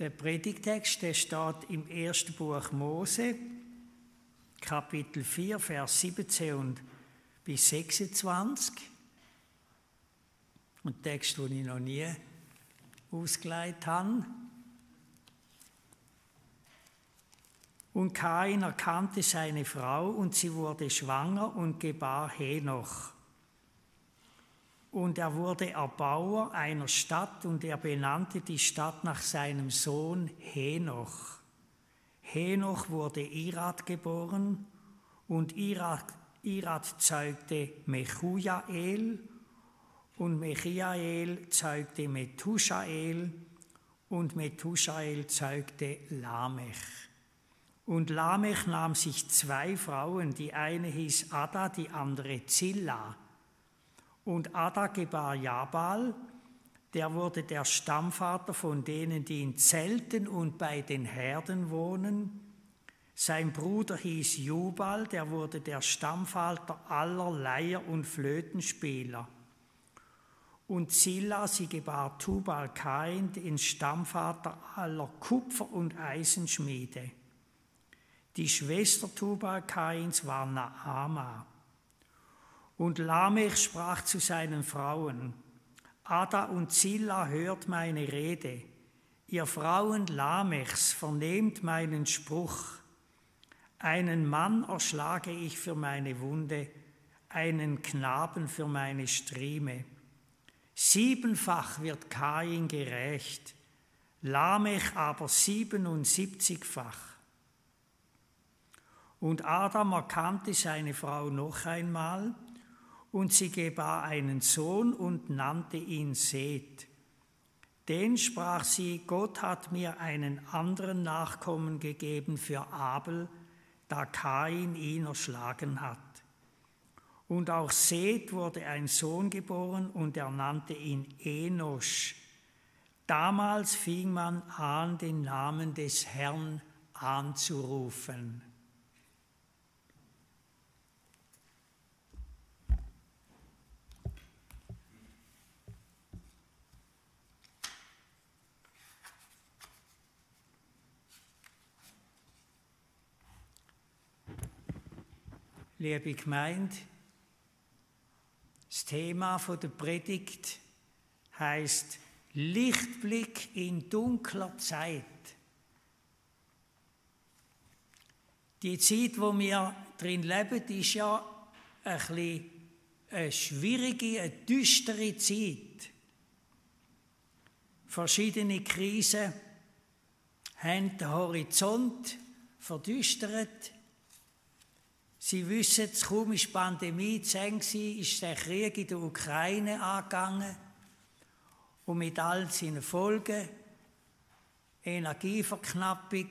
Der Predigtext der steht im ersten Buch Mose, Kapitel 4, Vers 17 und bis 26. Ein Text, den ich noch nie ausgeleitet habe. Und Kain erkannte seine Frau und sie wurde schwanger und gebar Henoch. Und er wurde Erbauer einer Stadt und er benannte die Stadt nach seinem Sohn Henoch. Henoch wurde Irad geboren und Irad, Irad zeugte Mechujael und Mechiael zeugte Methushael und Methushael zeugte Lamech. Und Lamech nahm sich zwei Frauen, die eine hieß Ada, die andere Zilla. Und Ada gebar Jabal, der wurde der Stammvater von denen, die in Zelten und bei den Herden wohnen. Sein Bruder hieß Jubal, der wurde der Stammvater aller Leier- und Flötenspieler. Und Zilla, sie gebar Tubal Kain, den Stammvater aller Kupfer- und Eisenschmiede. Die Schwester Tubal Kains war Naama. Und Lamech sprach zu seinen Frauen, Ada und Zilla hört meine Rede. Ihr Frauen Lamechs, vernehmt meinen Spruch. Einen Mann erschlage ich für meine Wunde, einen Knaben für meine Strieme. Siebenfach wird Kain gerecht, Lamech aber siebenundsiebzigfach. Und Adam erkannte seine Frau noch einmal, und sie gebar einen Sohn und nannte ihn Seth. Den sprach sie, Gott hat mir einen anderen Nachkommen gegeben für Abel, da Kain ihn erschlagen hat. Und auch Seth wurde ein Sohn geboren und er nannte ihn Enosch. Damals fing man an, den Namen des Herrn anzurufen. Liebe Gemeinde, das Thema der Predigt heißt Lichtblick in dunkler Zeit. Die Zeit, wo wir drin leben, ist ja ein eine schwierige, eine düstere Zeit. Verschiedene Krisen haben den Horizont verdüstert. Sie wissen, kaum ist die Pandemie zu Ende ist der Krieg in der Ukraine angegangen und mit all seinen Folgen, Energieverknappung,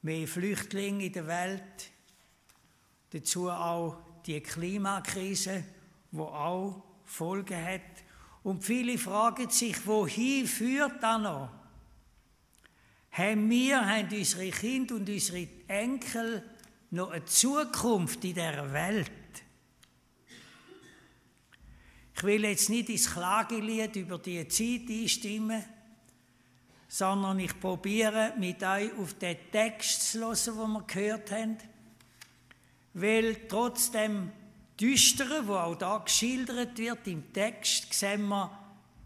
mehr Flüchtlinge in der Welt, dazu auch die Klimakrise, wo auch Folgen hat. Und viele fragen sich, wohin führt das noch? Haben wir, haben unsere Kinder und unsere Enkel noch eine Zukunft in der Welt. Ich will jetzt nicht ins Klagelied über die Zeit einstimmen, sondern ich probiere mit euch auf den Text zu hören, den wir gehört haben, weil trotz dem Düsteren, wo auch da geschildert wird im Text, sehen wir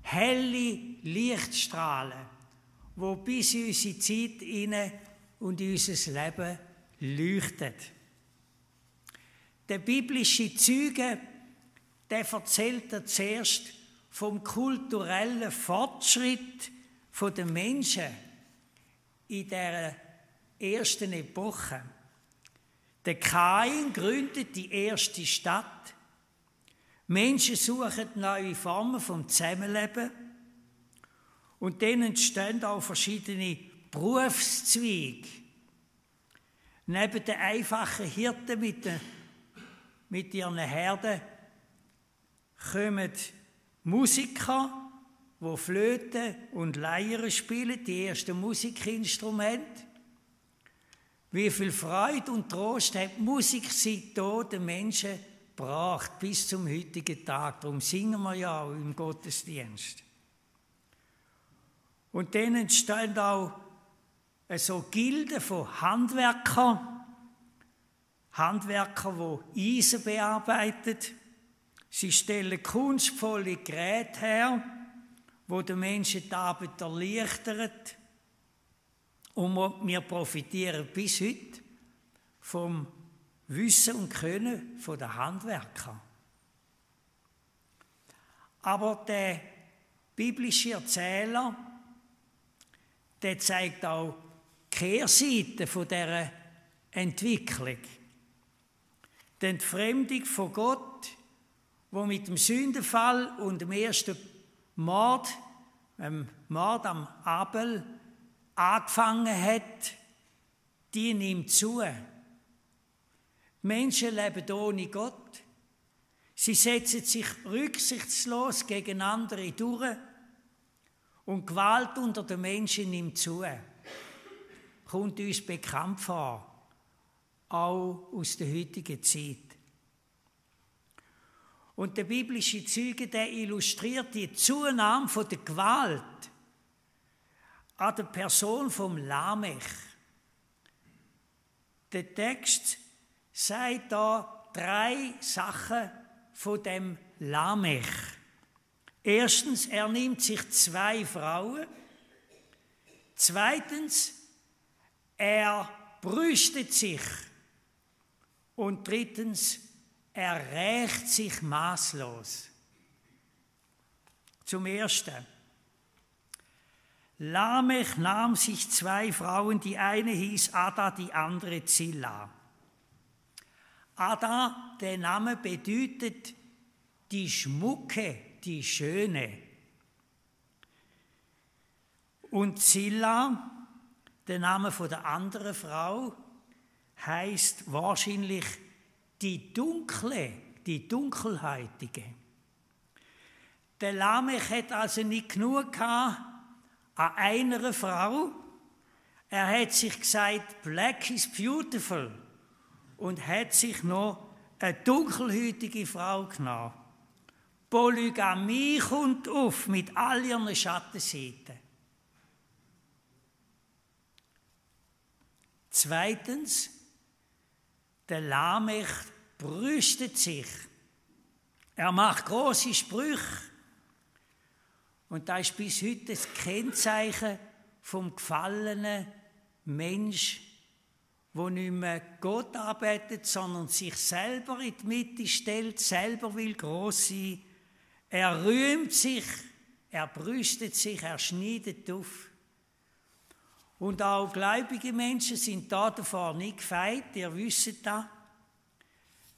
helle Lichtstrahlen, wo bis in unsere Zeit und in unser Leben leuchtet. Der biblische Züge, der erzählt er zuerst vom kulturellen Fortschritt der Menschen in der ersten Epoche. Der Kain gründet die erste Stadt. Menschen suchen neue Formen vom Zusammenleben und denen entstehen auch verschiedene Berufszweige Neben den einfachen Hirten mit, den, mit ihren Herden kommen Musiker, wo Flöte und Leier spielen, die ersten Musikinstrumente. Wie viel Freude und Trost hat Musik seit den Menschen gebracht bis zum heutigen Tag. Darum singen wir ja auch im Gottesdienst. Und dann entstehen auch so Gilden von Handwerkern, Handwerker, die Eisen bearbeiten. Sie stellen kunstvolle Geräte her, wo den Menschen die Arbeit erleichtern. Und wir profitieren bis heute vom Wissen und Können der Handwerker. Aber der biblische Erzähler, der zeigt auch Kehrseite von dieser Entwicklung. Die Entfremdung von Gott, wo mit dem Sündenfall und dem ersten Mord, dem Mord am Abel, angefangen hat, die nimmt zu. Die Menschen leben ohne Gott. Sie setzen sich rücksichtslos gegen andere durch und Gewalt unter den Menschen nimmt zu. Kommt uns bekannt vor, auch aus der heutigen Zeit. Und der biblische Zeuge, der illustriert die Zunahme von der Gewalt an der Person vom Lamech. Der Text sagt da drei Sachen von dem Lamech. Erstens, er nimmt sich zwei Frauen. Zweitens, er brüstet sich. Und drittens, er rächt sich maßlos. Zum Ersten. Lamech nahm sich zwei Frauen, die eine hieß Ada, die andere Zilla. Ada, der Name bedeutet die Schmucke, die Schöne. Und Zilla, der Name von der anderen Frau, heißt wahrscheinlich die Dunkle, die Dunkelheitige. Der Lamech hat also nicht genug gehabt an einer Frau. Er hat sich gesagt, Black is beautiful und hat sich noch eine dunkelhütige Frau genommen. Polygamie kommt auf mit all ihren Schattenseiten. Zweitens, der Lamech brüstet sich. Er macht große Sprüche. Und das ist bis heute das Kennzeichen vom gefallenen Mensch, wo nicht mehr Gott arbeitet, sondern sich selber in die Mitte stellt, selber will groß sein. Er rühmt sich, er brüstet sich, er schneidet auf. Und auch gläubige Menschen sind da davor nicht gefeit, ihr wisst das.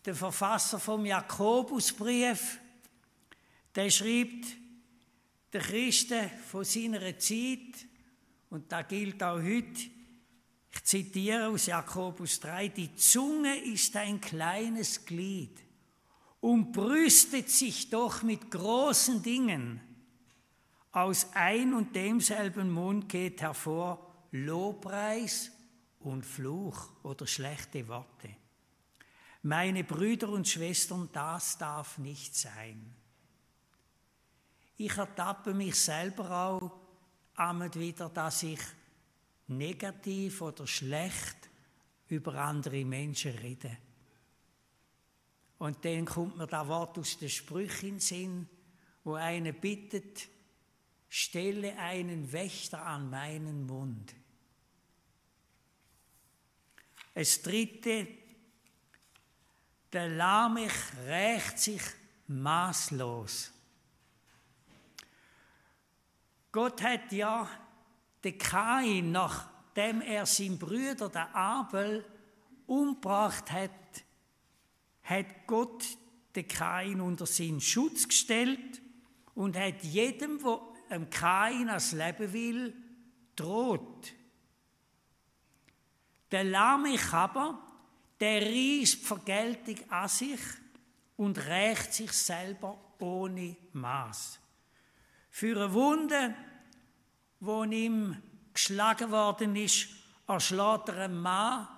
Der Verfasser vom Jakobusbrief, der schreibt, der Christen von seiner Zeit, und da gilt auch heute, ich zitiere aus Jakobus 3, die Zunge ist ein kleines Glied und brüstet sich doch mit großen Dingen. Aus ein und demselben Mund geht hervor Lobpreis und Fluch oder schlechte Worte. Meine Brüder und Schwestern, das darf nicht sein. Ich ertappe mich selber auch damit wieder, dass ich negativ oder schlecht über andere Menschen rede. Und dann kommt mir das Wort aus den Sprüchen in den Sinn, wo einer bittet, stelle einen Wächter an meinen Mund. Es dritte, der Lamech rächt sich maßlos. Gott hat ja den Kain, nachdem er seinen Brüder, der Abel, umgebracht hat, hat Gott den Kain unter seinen Schutz gestellt und hat jedem, der einem Kain als Leben will, droht. Der Lamech aber, der riesst Vergeltung an sich und rächt sich selber ohne Maß. Für eine Wunde, wo ihm geschlagen worden ist, erschlägt er einen Mann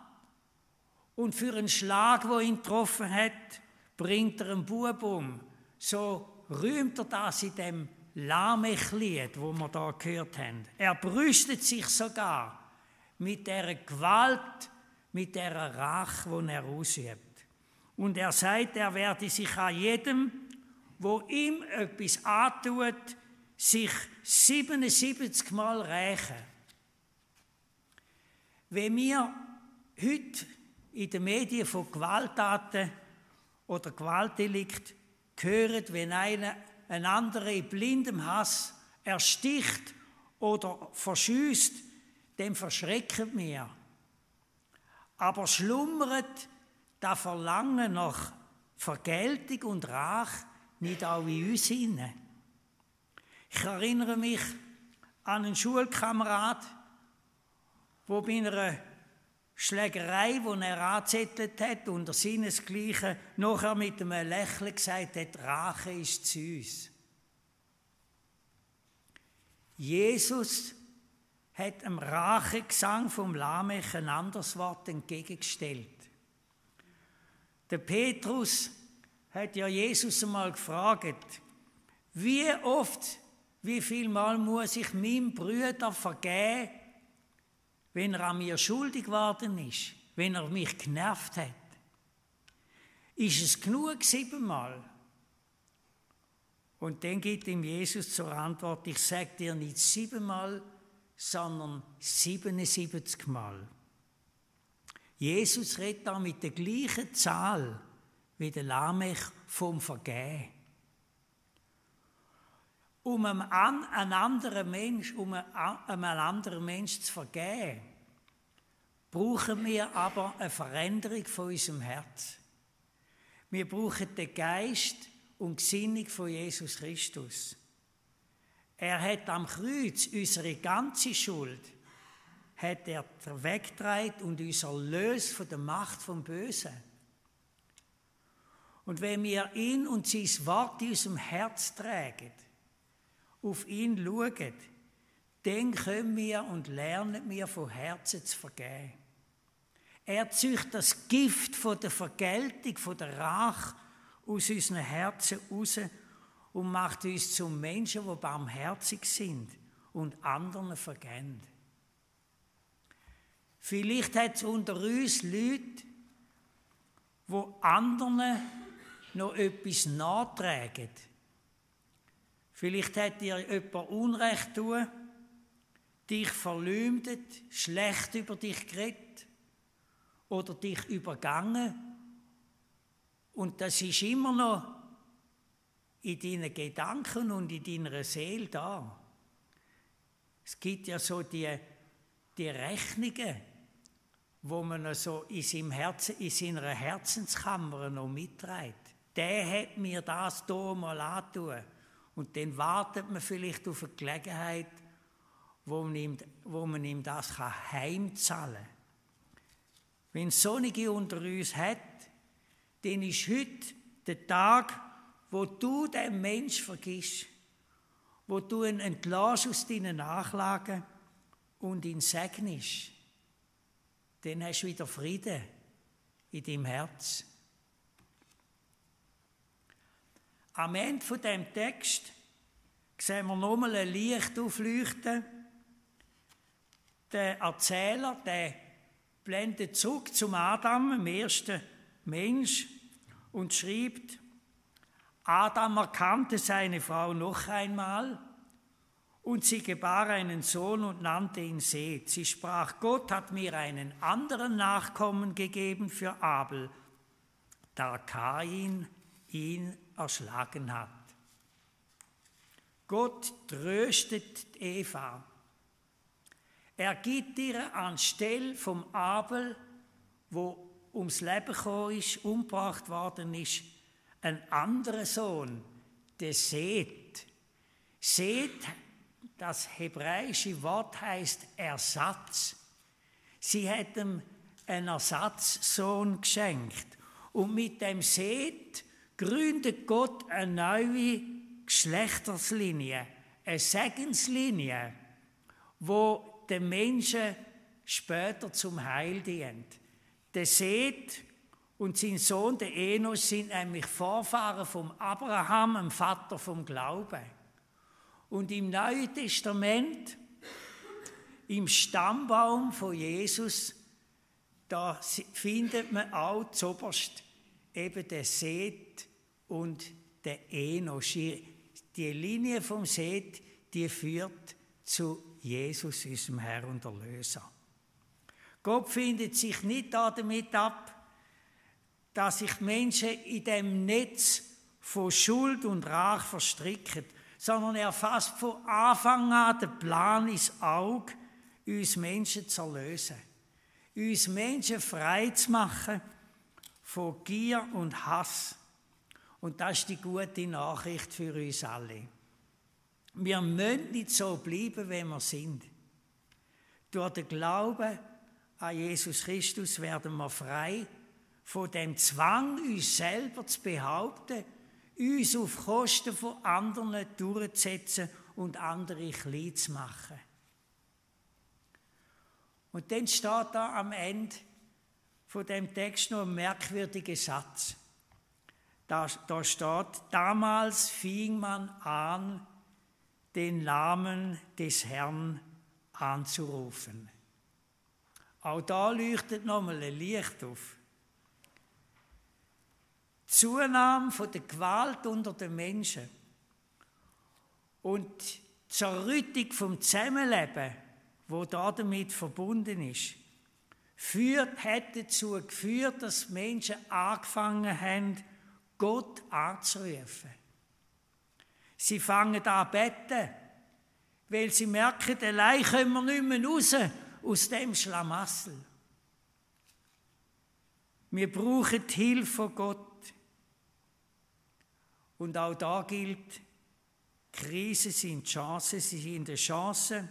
und für einen Schlag, wo ihn getroffen hat, bringt er einen Bub um. So rühmt er das in dem Lamechlied, wo wir da gehört haben. Er brüstet sich sogar mit der Gewalt, mit der Rache, die er ausübt. Und er sagt, er werde sich an jedem, wo ihm etwas antut, sich 77 Mal rächen. Wenn wir heute in den Medien von Gewalttaten oder Gewaltdelikt hören, wenn einer einen anderen in blindem Hass ersticht oder verschüßt, dem verschrecken wir. Aber schlummert das Verlangen nach Vergeltung und Rach nicht auch in uns hinein. Ich erinnere mich an einen Schulkamerad, wo bei einer Schlägerei, die er angezettelt hat, unter seinesgleichen, nachher mit einem Lächeln gesagt hat, Rache ist zu uns. Jesus hat dem Rachegesang vom Lamech ein anderes Wort entgegengestellt. Der Petrus hat ja Jesus einmal gefragt, wie oft, wie viel Mal muss ich meinem Brüder vergeben, wenn er an mir schuldig geworden ist, wenn er mich genervt hat. Ist es genug siebenmal? Und dann gibt ihm Jesus zur Antwort, ich sage dir nicht siebenmal, sondern 77 Mal. Jesus redet da mit der gleichen Zahl wie der Lamech vom Vergehen. Um einem, anderen Mensch, um einem anderen Mensch zu vergeben, brauchen wir aber eine Veränderung von unserem Herz. Wir brauchen den Geist und Gesinnung von Jesus Christus. Er hat am Kreuz unsere ganze Schuld hat er weggetragen und uns erlöst von der Macht vom Bösen. Und wenn wir ihn und sein Wort in unserem Herz tragen, auf ihn schauen, dann können wir und lernen wir von Herzen zu vergeben. Er zücht das Gift von der Vergeltung, von der Rache aus unseren Herzen raus und macht uns zu Menschen, die barmherzig sind und anderen vergeben. Vielleicht hat es unter uns Leute, wo anderen noch etwas nachtragen Vielleicht hat dir jemand Unrecht tun, dich verleumdet, schlecht über dich geredet oder dich übergangen. Und das ist immer noch in deinen Gedanken und in deiner Seele da. Es gibt ja so die, die Rechnungen, wo man so in, seinem Herzen, in seiner Herzenskammer noch mitträgt. Der hat mir das hier mal angetan. Und dann wartet man vielleicht auf eine Gelegenheit, wo man ihm, wo man ihm das heimzahlen kann. Wenn es Sonnige unter uns hat, dann ist heute der Tag, wo du den Mensch vergisst, wo du ihn entlässt aus deinen Nachlagen und ihn segnest. Dann hast du wieder Frieden in deinem Herz. Am Ende von dem Text sehen wir nochmal ein Licht aufleuchten. Der Erzähler, der blendet zurück zum Adam, dem ersten Mensch, und schreibt, Adam erkannte seine Frau noch einmal und sie gebar einen Sohn und nannte ihn Seth. Sie sprach, Gott hat mir einen anderen Nachkommen gegeben für Abel, da Kain ihn erschlagen hat. Gott tröstet Eva. Er gibt ihr anstelle vom Abel, wo ums Leben gekommen ist, umgebracht worden ist, einen anderen Sohn, der Seth. Seth, das hebräische Wort heißt Ersatz. Sie hat ihm einen Ersatzsohn geschenkt. Und mit dem Seth gründet Gott eine neue Geschlechterslinie, eine Segenslinie, wo den Menschen später zum Heil dient. Der Seth und sein Sohn, der Enos, sind nämlich Vorfahren vom Abraham, dem Vater vom Glauben. Und im Neuen Testament, im Stammbaum von Jesus, da findet man auch zuoberst eben den Seth und den Enosch. Die Linie vom Seth, die führt zu Jesus, unserem Herr und Erlöser. Gott findet sich nicht damit ab, dass sich Menschen in dem Netz von Schuld und Rach verstricken, sondern er fasst von Anfang an den Plan ins Auge, uns Menschen zu erlösen, uns Menschen frei zu machen von Gier und Hass. Und das ist die gute Nachricht für uns alle. Wir müssen nicht so bleiben, wie wir sind. Durch den Glauben an Jesus Christus werden wir frei von dem Zwang, uns selber zu behaupten, uns auf Kosten von anderen durchzusetzen und andere klein zu machen. Und dann steht da am Ende von dem Text noch ein merkwürdiger Satz. Da, da steht, damals fing man an, den Namen des Herrn anzurufen. Auch da leuchtet nochmal ein Licht auf. Die Zunahme von der Gewalt unter den Menschen und die Zerrüttung vom Zusammenleben, wo damit verbunden ist, führt, hat dazu geführt, dass Menschen angefangen haben, Gott anzurufen. Sie fangen an beten, weil sie merken, allein können wir nicht mehr raus aus dem Schlamassel. Wir brauchen die Hilfe von Gott. Und auch da gilt, Krisen sind Chancen, sie sind eine Chance,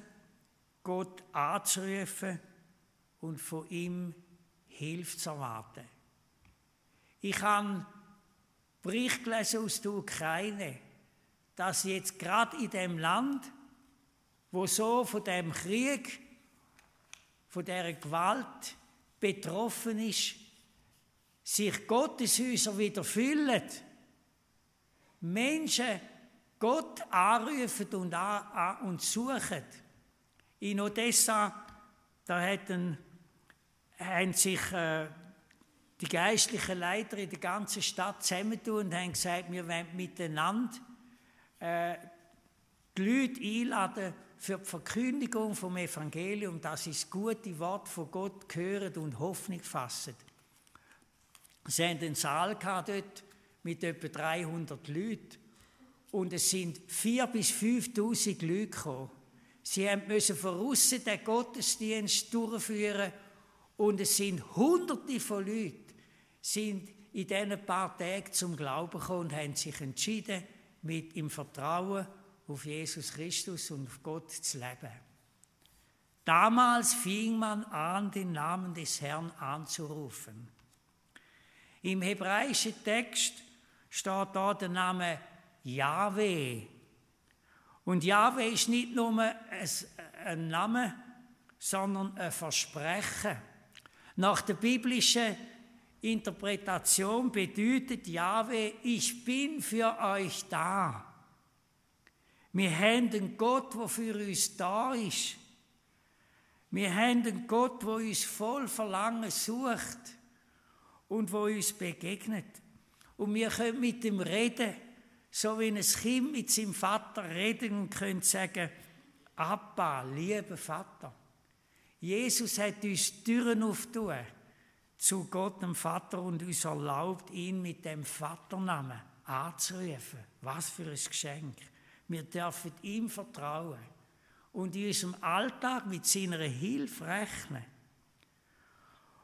Gott anzurufen und von ihm Hilfe zu erwarten. Ich habe Bericht gelesen aus der Ukraine, dass jetzt gerade in dem Land, wo so von dem Krieg von der Gewalt betroffen ist, sich Gotteshäuser wieder füllen, Menschen Gott anrufen und, an, und suchen. In Odessa, da hätten, haben sich äh, die geistlichen Leiter in der ganzen Stadt zusammentun und haben gesagt, wir wollen miteinander äh, die Leute einladen, für die Verkündigung vom Evangelium, dass sie das gute Wort von Gott hören und Hoffnung fassen. Sie haben einen Saal dort mit etwa 300 Leuten und es sind 4.000 bis 5.000 Leute gekommen. Sie müssen von außen den Gottesdienst durchführen und es sind Hunderte von Leuten sind in diesen paar Tagen zum Glauben gekommen und haben sich entschieden, mit im Vertrauen auf Jesus Christus und auf Gott zu leben. Damals fing man an, den Namen des Herrn anzurufen. Im hebräischen Text steht da der Name Yahweh. Und Yahweh ist nicht nur ein Name, sondern ein Versprechen. Nach der biblischen Interpretation bedeutet Yahweh, ich bin für euch da. Wir haben einen Gott, der für uns da ist. Wir haben einen Gott, der uns voll Verlangen sucht und wo uns begegnet. Und wir können mit ihm reden, so wie ein Kind mit seinem Vater reden und können sagen, Abba, lieber Vater. Jesus hat uns Türen aufgetan zu Gott, dem Vater, und uns erlaubt, ihn mit dem Vaternamen anzurufen. Was für ein Geschenk. Wir dürfen ihm vertrauen und in unserem Alltag mit seiner Hilfe rechnen.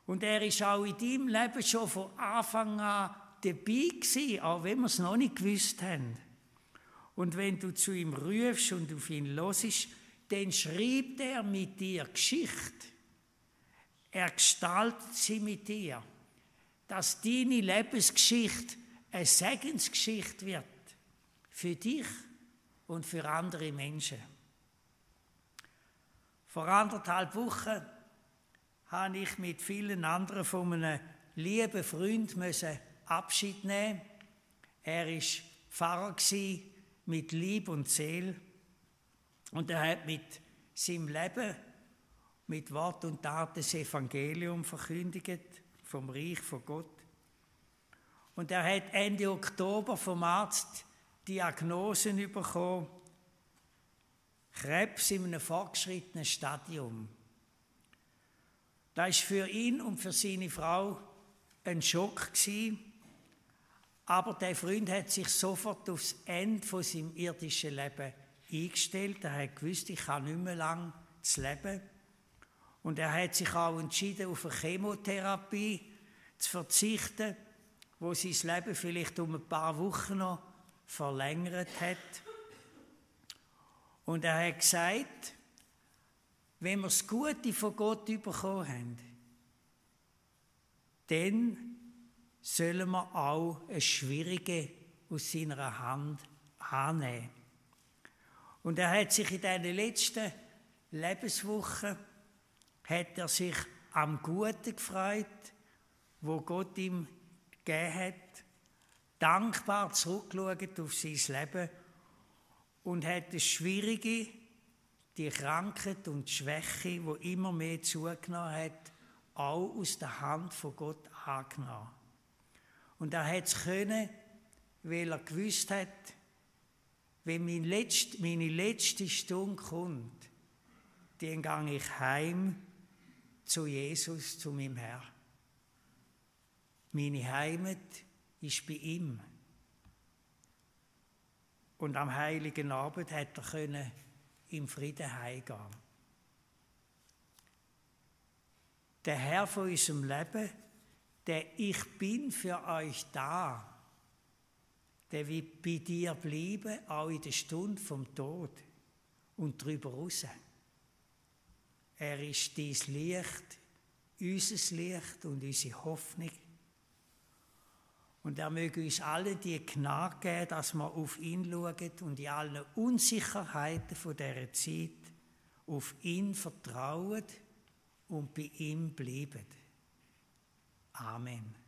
Und er ist auch in deinem Leben schon von Anfang an dabei gewesen, auch wenn wir es noch nicht gewusst haben. Und wenn du zu ihm rufst und auf ihn hörst, dann schreibt er mit dir Geschichte. Er gestaltet sie mit dir, dass deine Lebensgeschichte eine Segensgeschichte wird. Für dich und für andere Menschen. Vor anderthalb Wochen habe ich mit vielen anderen von einem lieben Freund Abschied nehmen. Er ist Pfarrer mit Lieb und Seele Und er hat mit seinem Leben, mit Wort und Tat das Evangelium verkündigt vom Reich von Gott. Und er hat Ende Oktober vom Arzt Diagnosen bekommen, Krebs in einem fortgeschrittenen Stadium. Das ist für ihn und für seine Frau ein Schock gewesen. Aber der Freund hat sich sofort aufs Ende von seinem irdischen Leben eingestellt. Er hat gewusst, ich kann nicht mehr lang zu leben. Und er hat sich auch entschieden, auf eine Chemotherapie zu verzichten, wo sein Leben vielleicht um ein paar Wochen noch verlängert hat. Und er hat gesagt, wenn wir das Gute von Gott bekommen haben, dann sollen wir auch ein Schwierige aus seiner Hand annehmen. Und er hat sich in diesen letzten Lebenswochen hat er sich am Guten gefreut, wo Gott ihm gegeben hat, dankbar zurückgeschaut auf sein Leben und hat das Schwierige, die Krankheit und die Schwäche, wo immer mehr zugenommen hat, auch aus der Hand von Gott angenommen. Und er hat es können, weil er gewusst hat, wenn meine letzte, meine letzte Stunde kommt, dann gehe ich heim zu Jesus, zu meinem Herr. Meine Heimat ist bei ihm. Und am heiligen Abend hat er können im Frieden heimgehen. Der Herr von unserem Leben, der Ich bin für euch da, der wird bei dir bleiben, auch in der Stunde vom Tod und darüber raus. Er ist dies Licht, unser Licht und unsere Hoffnung. Und er möge uns alle die Gnade geben, dass wir auf ihn schauen und in allen Unsicherheiten von dieser Zeit auf ihn vertrauen und bei ihm bleiben. Amen.